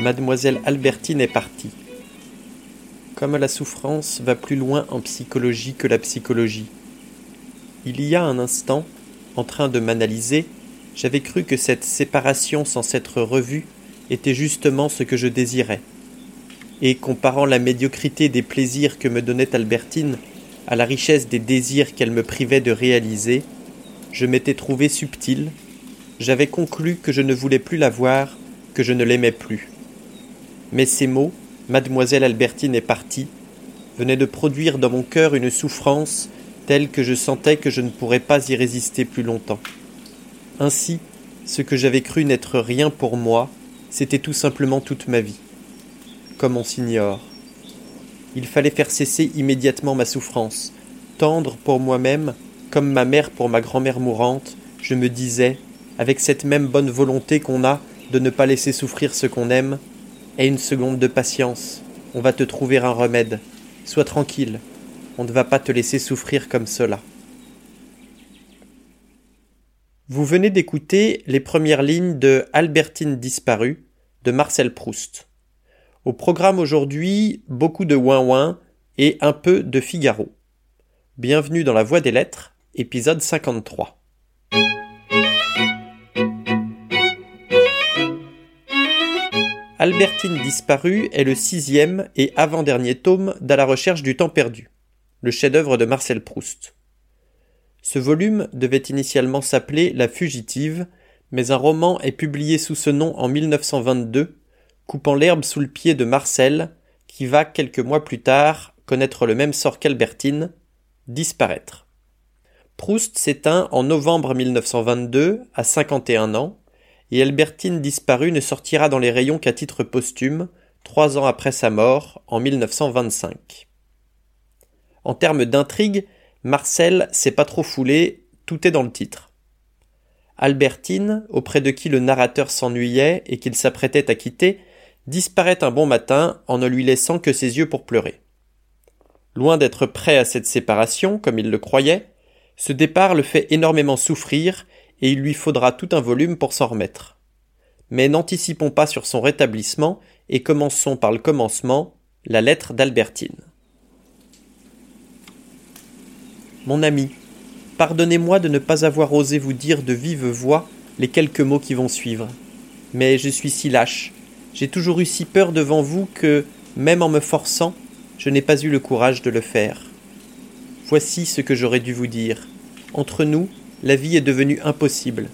Mademoiselle Albertine est partie. Comme la souffrance va plus loin en psychologie que la psychologie. Il y a un instant, en train de m'analyser, j'avais cru que cette séparation sans s'être revue était justement ce que je désirais. Et comparant la médiocrité des plaisirs que me donnait Albertine à la richesse des désirs qu'elle me privait de réaliser, je m'étais trouvé subtil, j'avais conclu que je ne voulais plus la voir, que je ne l'aimais plus. Mais ces mots, Mademoiselle Albertine est partie, venaient de produire dans mon cœur une souffrance telle que je sentais que je ne pourrais pas y résister plus longtemps. Ainsi, ce que j'avais cru n'être rien pour moi, c'était tout simplement toute ma vie. Comme on s'ignore. Il fallait faire cesser immédiatement ma souffrance, tendre pour moi-même, comme ma mère pour ma grand-mère mourante, je me disais, avec cette même bonne volonté qu'on a de ne pas laisser souffrir ce qu'on aime, et une seconde de patience, on va te trouver un remède. Sois tranquille, on ne va pas te laisser souffrir comme cela. Vous venez d'écouter les premières lignes de Albertine disparue de Marcel Proust. Au programme aujourd'hui, beaucoup de ouin-ouin et un peu de Figaro. Bienvenue dans la Voix des Lettres, épisode 53. Albertine disparue est le sixième et avant-dernier tome d'À la recherche du temps perdu, le chef-d'œuvre de Marcel Proust. Ce volume devait initialement s'appeler La fugitive, mais un roman est publié sous ce nom en 1922, coupant l'herbe sous le pied de Marcel, qui va quelques mois plus tard connaître le même sort qu'Albertine, disparaître. Proust s'éteint en novembre 1922 à 51 ans, et Albertine disparue ne sortira dans les rayons qu'à titre posthume, trois ans après sa mort, en 1925. En termes d'intrigue, Marcel s'est pas trop foulé, tout est dans le titre. Albertine, auprès de qui le narrateur s'ennuyait et qu'il s'apprêtait à quitter, disparaît un bon matin en ne lui laissant que ses yeux pour pleurer. Loin d'être prêt à cette séparation, comme il le croyait, ce départ le fait énormément souffrir et il lui faudra tout un volume pour s'en remettre. Mais n'anticipons pas sur son rétablissement et commençons par le commencement, la lettre d'Albertine. Mon ami, pardonnez-moi de ne pas avoir osé vous dire de vive voix les quelques mots qui vont suivre. Mais je suis si lâche, j'ai toujours eu si peur devant vous que, même en me forçant, je n'ai pas eu le courage de le faire. Voici ce que j'aurais dû vous dire. Entre nous, la vie est devenue impossible.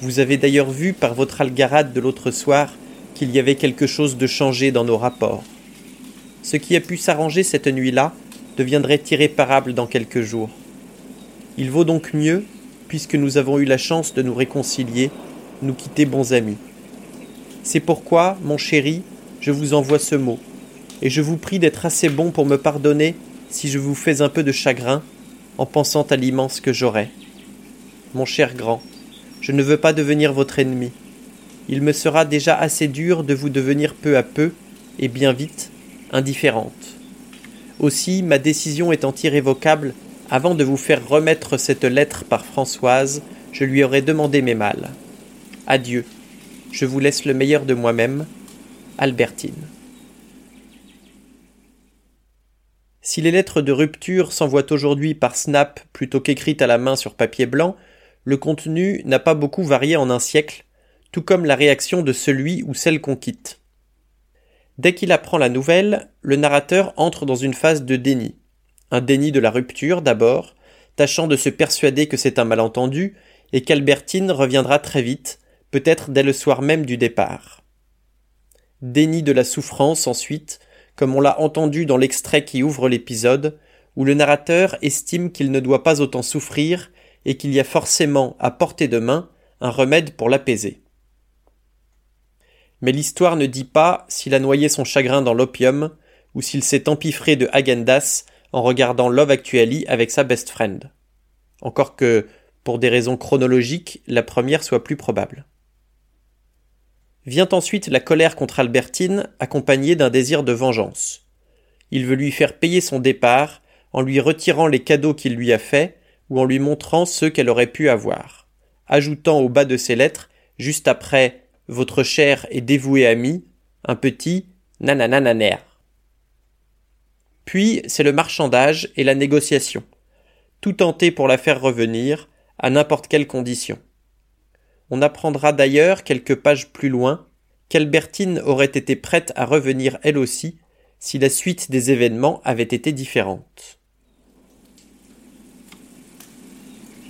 Vous avez d'ailleurs vu par votre algarade de l'autre soir qu'il y avait quelque chose de changé dans nos rapports. Ce qui a pu s'arranger cette nuit-là deviendrait irréparable dans quelques jours. Il vaut donc mieux, puisque nous avons eu la chance de nous réconcilier, nous quitter bons amis. C'est pourquoi, mon chéri, je vous envoie ce mot, et je vous prie d'être assez bon pour me pardonner si je vous fais un peu de chagrin en pensant à l'immense que j'aurai. Mon cher grand, je ne veux pas devenir votre ennemi. Il me sera déjà assez dur de vous devenir peu à peu, et bien vite, indifférente. Aussi, ma décision étant irrévocable, avant de vous faire remettre cette lettre par Françoise, je lui aurais demandé mes malles. Adieu. Je vous laisse le meilleur de moi-même. Albertine. Si les lettres de rupture s'envoient aujourd'hui par Snap plutôt qu'écrites à la main sur papier blanc, le contenu n'a pas beaucoup varié en un siècle, tout comme la réaction de celui ou celle qu'on quitte. Dès qu'il apprend la nouvelle, le narrateur entre dans une phase de déni. Un déni de la rupture d'abord, tâchant de se persuader que c'est un malentendu et qu'Albertine reviendra très vite, peut-être dès le soir même du départ. Déni de la souffrance ensuite, comme on l'a entendu dans l'extrait qui ouvre l'épisode, où le narrateur estime qu'il ne doit pas autant souffrir et qu'il y a forcément à portée de main un remède pour l'apaiser mais l'histoire ne dit pas s'il a noyé son chagrin dans l'opium ou s'il s'est empiffré de Hagendas en regardant Love Actually avec sa best friend. Encore que, pour des raisons chronologiques, la première soit plus probable. Vient ensuite la colère contre Albertine, accompagnée d'un désir de vengeance. Il veut lui faire payer son départ en lui retirant les cadeaux qu'il lui a faits ou en lui montrant ceux qu'elle aurait pu avoir, ajoutant au bas de ses lettres, juste après votre cher et dévoué ami, un petit nananananer. Puis c'est le marchandage et la négociation. Tout tenter pour la faire revenir, à n'importe quelle condition. On apprendra d'ailleurs quelques pages plus loin qu'Albertine aurait été prête à revenir elle aussi si la suite des événements avait été différente.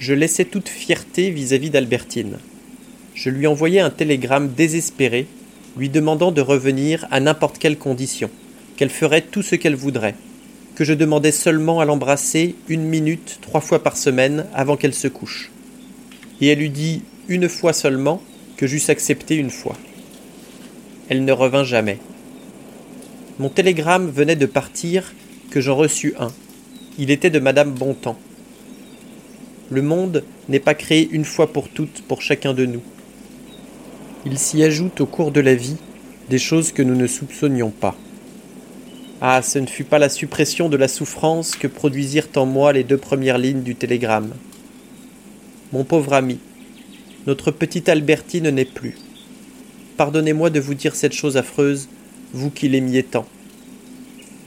Je laissais toute fierté vis-à-vis d'Albertine. Je lui envoyais un télégramme désespéré, lui demandant de revenir à n'importe quelle condition, qu'elle ferait tout ce qu'elle voudrait, que je demandais seulement à l'embrasser une minute trois fois par semaine avant qu'elle se couche. Et elle eût dit une fois seulement que j'eusse accepté une fois. Elle ne revint jamais. Mon télégramme venait de partir que j'en reçus un. Il était de Madame Bontemps. Le monde n'est pas créé une fois pour toutes pour chacun de nous. Il s'y ajoute au cours de la vie des choses que nous ne soupçonnions pas. Ah, ce ne fut pas la suppression de la souffrance que produisirent en moi les deux premières lignes du télégramme. Mon pauvre ami, notre petite Albertine n'est plus. Pardonnez-moi de vous dire cette chose affreuse, vous qui l'aimiez tant.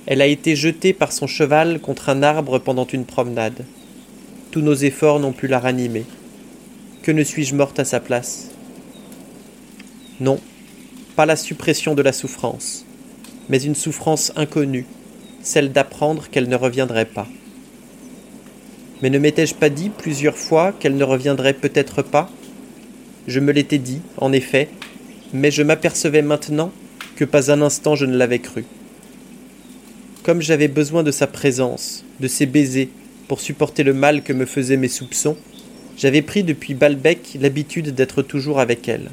Elle a été jetée par son cheval contre un arbre pendant une promenade. Tous nos efforts n'ont pu la ranimer. Que ne suis-je morte à sa place? Non, pas la suppression de la souffrance, mais une souffrance inconnue, celle d'apprendre qu'elle ne reviendrait pas. Mais ne m'étais-je pas dit plusieurs fois qu'elle ne reviendrait peut-être pas? Je me l'étais dit, en effet, mais je m'apercevais maintenant que pas un instant je ne l'avais cru. Comme j'avais besoin de sa présence, de ses baisers, pour supporter le mal que me faisaient mes soupçons, j'avais pris depuis Balbec l'habitude d'être toujours avec elle.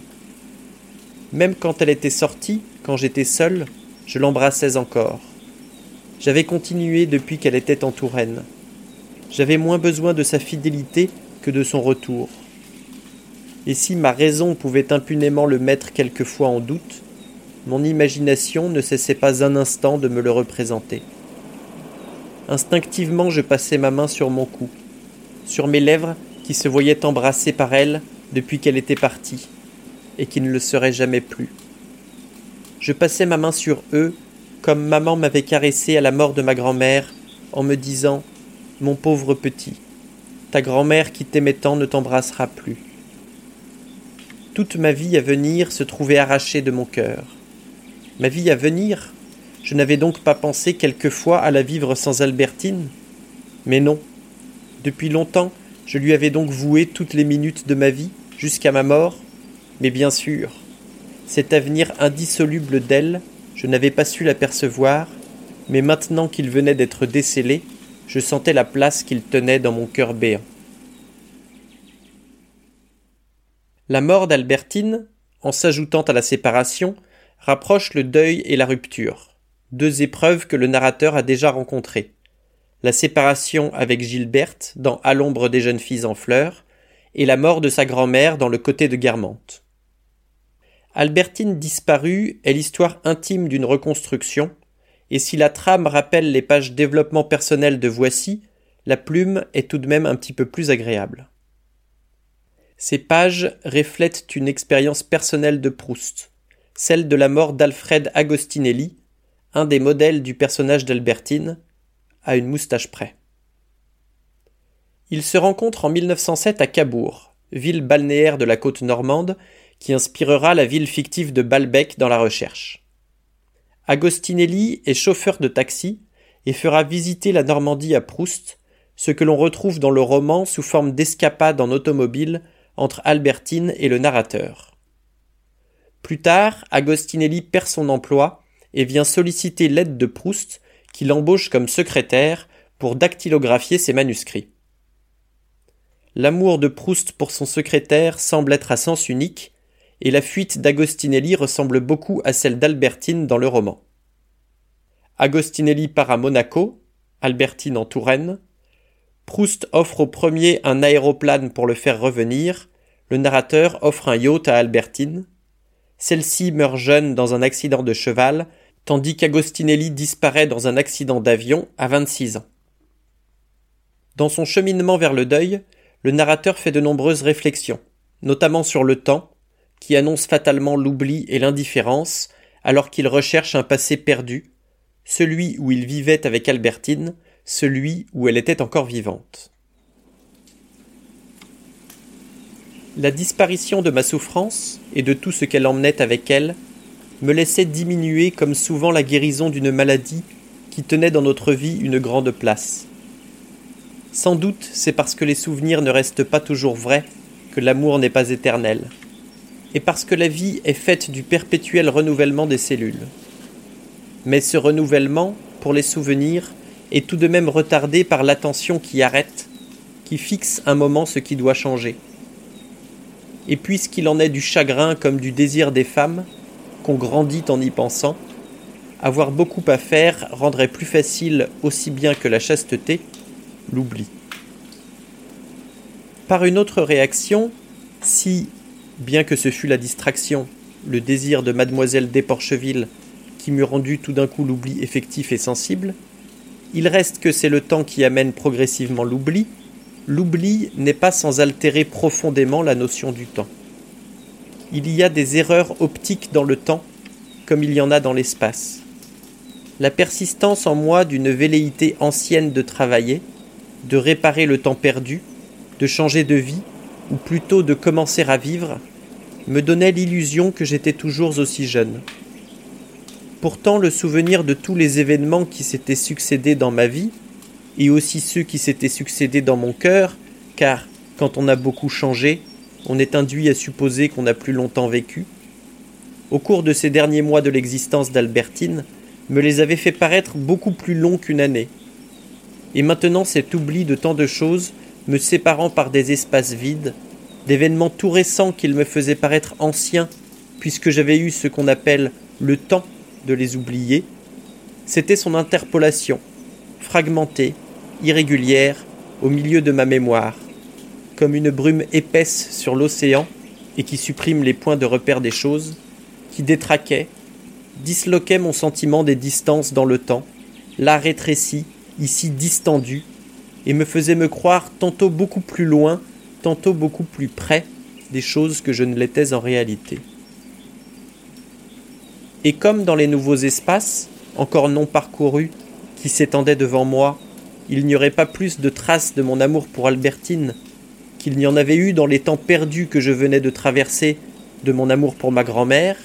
Même quand elle était sortie, quand j'étais seul, je l'embrassais encore. J'avais continué depuis qu'elle était en Touraine. J'avais moins besoin de sa fidélité que de son retour et si ma raison pouvait impunément le mettre quelquefois en doute, mon imagination ne cessait pas un instant de me le représenter. Instinctivement je passais ma main sur mon cou, sur mes lèvres qui se voyaient embrassées par elle depuis qu'elle était partie, et qui ne le seraient jamais plus. Je passais ma main sur eux comme maman m'avait caressé à la mort de ma grand-mère en me disant Mon pauvre petit, ta grand-mère qui t'aimait tant ne t'embrassera plus toute ma vie à venir se trouvait arrachée de mon cœur. Ma vie à venir Je n'avais donc pas pensé quelquefois à la vivre sans Albertine Mais non. Depuis longtemps, je lui avais donc voué toutes les minutes de ma vie, jusqu'à ma mort Mais bien sûr, cet avenir indissoluble d'elle, je n'avais pas su l'apercevoir, mais maintenant qu'il venait d'être décelé, je sentais la place qu'il tenait dans mon cœur béant. La mort d'Albertine, en s'ajoutant à la séparation, rapproche le deuil et la rupture, deux épreuves que le narrateur a déjà rencontrées. La séparation avec Gilberte dans À l'ombre des jeunes filles en fleurs, et la mort de sa grand-mère dans le côté de Guermantes. Albertine disparue est l'histoire intime d'une reconstruction, et si la trame rappelle les pages développement personnel de Voici, la plume est tout de même un petit peu plus agréable. Ces pages reflètent une expérience personnelle de Proust, celle de la mort d'Alfred Agostinelli, un des modèles du personnage d'Albertine, à une moustache près. Il se rencontre en 1907 à Cabourg, ville balnéaire de la côte normande, qui inspirera la ville fictive de Balbec dans la recherche. Agostinelli est chauffeur de taxi et fera visiter la Normandie à Proust, ce que l'on retrouve dans le roman sous forme d'escapade en automobile entre Albertine et le narrateur. Plus tard, Agostinelli perd son emploi et vient solliciter l'aide de Proust, qui l'embauche comme secrétaire pour dactylographier ses manuscrits. L'amour de Proust pour son secrétaire semble être à sens unique, et la fuite d'Agostinelli ressemble beaucoup à celle d'Albertine dans le roman. Agostinelli part à Monaco, Albertine en Touraine. Proust offre au premier un aéroplane pour le faire revenir, le narrateur offre un yacht à Albertine. Celle-ci meurt jeune dans un accident de cheval, tandis qu'Agostinelli disparaît dans un accident d'avion à 26 ans. Dans son cheminement vers le deuil, le narrateur fait de nombreuses réflexions, notamment sur le temps, qui annonce fatalement l'oubli et l'indifférence, alors qu'il recherche un passé perdu, celui où il vivait avec Albertine, celui où elle était encore vivante. La disparition de ma souffrance et de tout ce qu'elle emmenait avec elle me laissait diminuer comme souvent la guérison d'une maladie qui tenait dans notre vie une grande place. Sans doute c'est parce que les souvenirs ne restent pas toujours vrais que l'amour n'est pas éternel, et parce que la vie est faite du perpétuel renouvellement des cellules. Mais ce renouvellement, pour les souvenirs, est tout de même retardé par l'attention qui arrête, qui fixe un moment ce qui doit changer. Et puisqu'il en est du chagrin comme du désir des femmes, qu'on grandit en y pensant, avoir beaucoup à faire rendrait plus facile, aussi bien que la chasteté, l'oubli. Par une autre réaction, si, bien que ce fût la distraction, le désir de mademoiselle Desporcheville qui m'eût rendu tout d'un coup l'oubli effectif et sensible, il reste que c'est le temps qui amène progressivement l'oubli, l'oubli n'est pas sans altérer profondément la notion du temps. Il y a des erreurs optiques dans le temps, comme il y en a dans l'espace. La persistance en moi d'une velléité ancienne de travailler, de réparer le temps perdu, de changer de vie, ou plutôt de commencer à vivre, me donnait l'illusion que j'étais toujours aussi jeune. Pourtant le souvenir de tous les événements qui s'étaient succédés dans ma vie, et aussi ceux qui s'étaient succédés dans mon cœur, car quand on a beaucoup changé, on est induit à supposer qu'on a plus longtemps vécu, au cours de ces derniers mois de l'existence d'Albertine, me les avait fait paraître beaucoup plus longs qu'une année. Et maintenant cet oubli de tant de choses, me séparant par des espaces vides, d'événements tout récents qu'il me faisait paraître anciens, puisque j'avais eu ce qu'on appelle le temps de les oublier, c'était son interpolation, fragmentée, irrégulière, au milieu de ma mémoire, comme une brume épaisse sur l'océan et qui supprime les points de repère des choses, qui détraquait, disloquait mon sentiment des distances dans le temps, là rétréci, ici distendu, et me faisait me croire tantôt beaucoup plus loin, tantôt beaucoup plus près des choses que je ne l'étais en réalité. Et comme dans les nouveaux espaces, encore non parcourus, qui s'étendaient devant moi, il n'y aurait pas plus de traces de mon amour pour Albertine qu'il n'y en avait eu dans les temps perdus que je venais de traverser de mon amour pour ma grand-mère,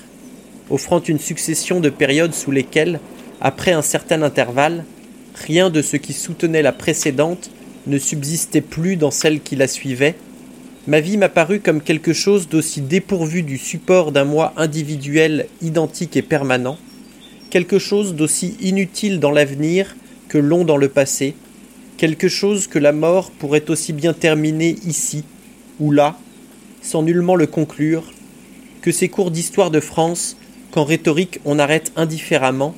offrant une succession de périodes sous lesquelles, après un certain intervalle, rien de ce qui soutenait la précédente ne subsistait plus dans celle qui la suivait, ma vie m'apparut comme quelque chose d'aussi dépourvu du support d'un moi individuel identique et permanent, quelque chose d'aussi inutile dans l'avenir que long dans le passé, quelque chose que la mort pourrait aussi bien terminer ici ou là, sans nullement le conclure, que ces cours d'histoire de France qu'en rhétorique on arrête indifféremment,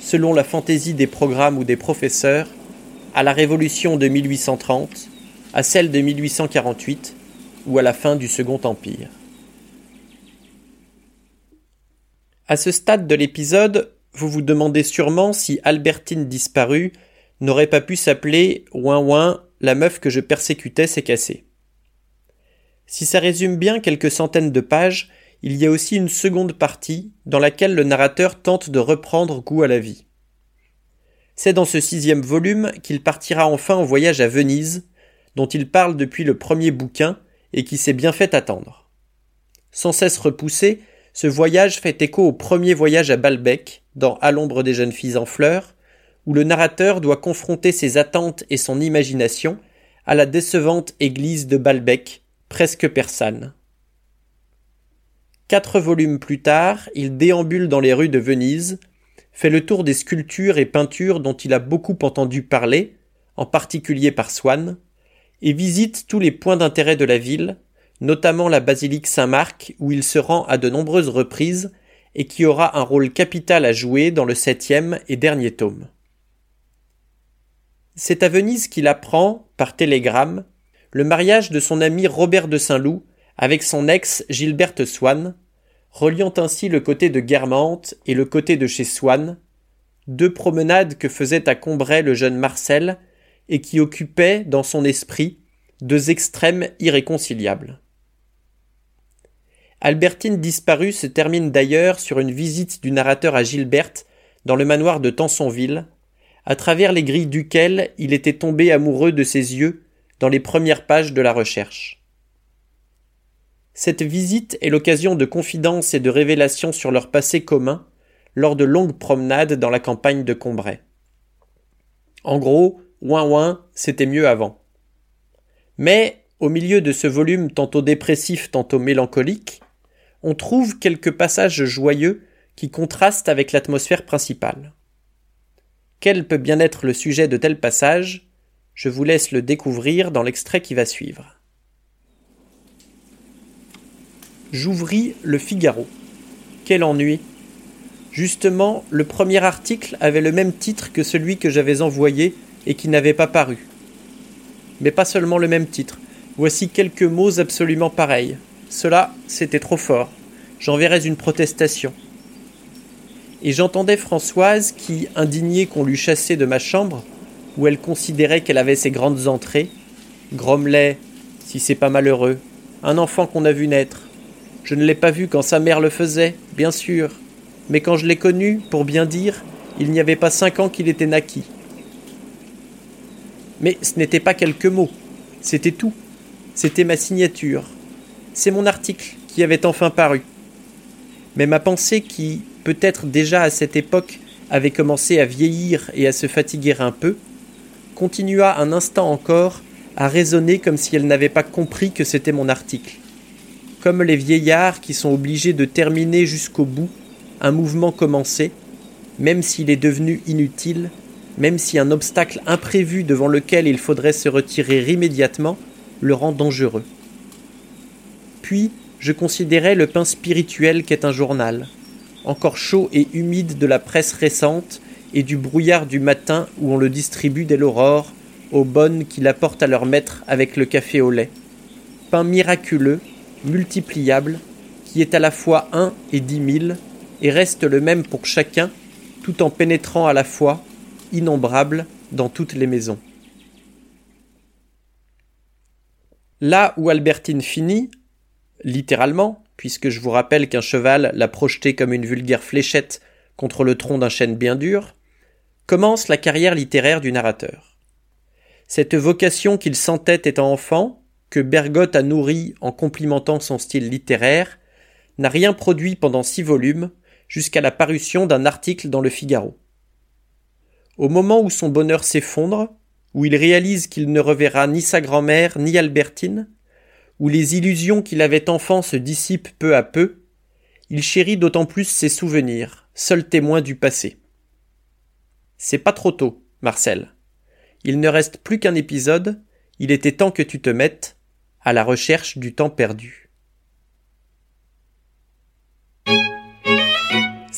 selon la fantaisie des programmes ou des professeurs, à la Révolution de 1830, à celle de 1848, ou à la fin du Second Empire. À ce stade de l'épisode, vous vous demandez sûrement si Albertine disparue n'aurait pas pu s'appeler Ouin Ouin, la meuf que je persécutais s'est cassée. Si ça résume bien quelques centaines de pages, il y a aussi une seconde partie dans laquelle le narrateur tente de reprendre goût à la vie. C'est dans ce sixième volume qu'il partira enfin en voyage à Venise, dont il parle depuis le premier bouquin, et qui s'est bien fait attendre. Sans cesse repoussé, ce voyage fait écho au premier voyage à Balbec, dans À l'ombre des jeunes filles en fleurs, où le narrateur doit confronter ses attentes et son imagination à la décevante église de Balbec, presque persane. Quatre volumes plus tard, il déambule dans les rues de Venise, fait le tour des sculptures et peintures dont il a beaucoup entendu parler, en particulier par Swann, et visite tous les points d'intérêt de la ville, notamment la basilique Saint-Marc où il se rend à de nombreuses reprises et qui aura un rôle capital à jouer dans le septième et dernier tome. C'est à Venise qu'il apprend, par télégramme, le mariage de son ami Robert de Saint-Loup avec son ex Gilberte Swann, reliant ainsi le côté de Guermantes et le côté de chez Swann, deux promenades que faisait à Combray le jeune Marcel et qui occupait dans son esprit deux extrêmes irréconciliables. Albertine disparue se termine d'ailleurs sur une visite du narrateur à Gilberte dans le manoir de Tansonville, à travers les grilles duquel il était tombé amoureux de ses yeux dans les premières pages de la recherche. Cette visite est l'occasion de confidences et de révélations sur leur passé commun lors de longues promenades dans la campagne de Combray. En gros, ouin ouin, c'était mieux avant. Mais, au milieu de ce volume tantôt dépressif, tantôt mélancolique, on trouve quelques passages joyeux qui contrastent avec l'atmosphère principale. Quel peut bien être le sujet de tel passage? Je vous laisse le découvrir dans l'extrait qui va suivre. J'ouvris le Figaro. Quel ennui Justement, le premier article avait le même titre que celui que j'avais envoyé et qui n'avait pas paru. Mais pas seulement le même titre. Voici quelques mots absolument pareils. Cela, c'était trop fort. J'enverrais une protestation. Et j'entendais Françoise qui, indignée qu'on l'eût chassée de ma chambre, où elle considérait qu'elle avait ses grandes entrées, grommelait Si c'est pas malheureux, un enfant qu'on a vu naître. Je ne l'ai pas vu quand sa mère le faisait, bien sûr, mais quand je l'ai connu, pour bien dire, il n'y avait pas cinq ans qu'il était naquis. Mais ce n'était pas quelques mots, c'était tout. C'était ma signature. C'est mon article qui avait enfin paru. Mais ma pensée qui, peut-être déjà à cette époque, avait commencé à vieillir et à se fatiguer un peu, continua un instant encore à raisonner comme si elle n'avait pas compris que c'était mon article. Comme les vieillards qui sont obligés de terminer jusqu'au bout un mouvement commencé, même s'il est devenu inutile, même si un obstacle imprévu devant lequel il faudrait se retirer immédiatement le rend dangereux. Puis, je considérais le pain spirituel qu'est un journal, encore chaud et humide de la presse récente et du brouillard du matin où on le distribue dès l'aurore aux bonnes qui l'apportent à leur maître avec le café au lait. Pain miraculeux, multipliable, qui est à la fois un et dix mille, et reste le même pour chacun, tout en pénétrant à la fois, innombrable, dans toutes les maisons. Là où Albertine finit, littéralement, puisque je vous rappelle qu'un cheval l'a projeté comme une vulgaire fléchette contre le tronc d'un chêne bien dur, commence la carrière littéraire du narrateur. Cette vocation qu'il sentait étant enfant, que Bergotte a nourrie en complimentant son style littéraire, n'a rien produit pendant six volumes, jusqu'à la parution d'un article dans le Figaro. Au moment où son bonheur s'effondre, où il réalise qu'il ne reverra ni sa grand-mère ni Albertine, où les illusions qu'il avait enfant se dissipent peu à peu, il chérit d'autant plus ses souvenirs, seul témoin du passé. C'est pas trop tôt, Marcel. Il ne reste plus qu'un épisode, il était temps que tu te mettes à la recherche du temps perdu.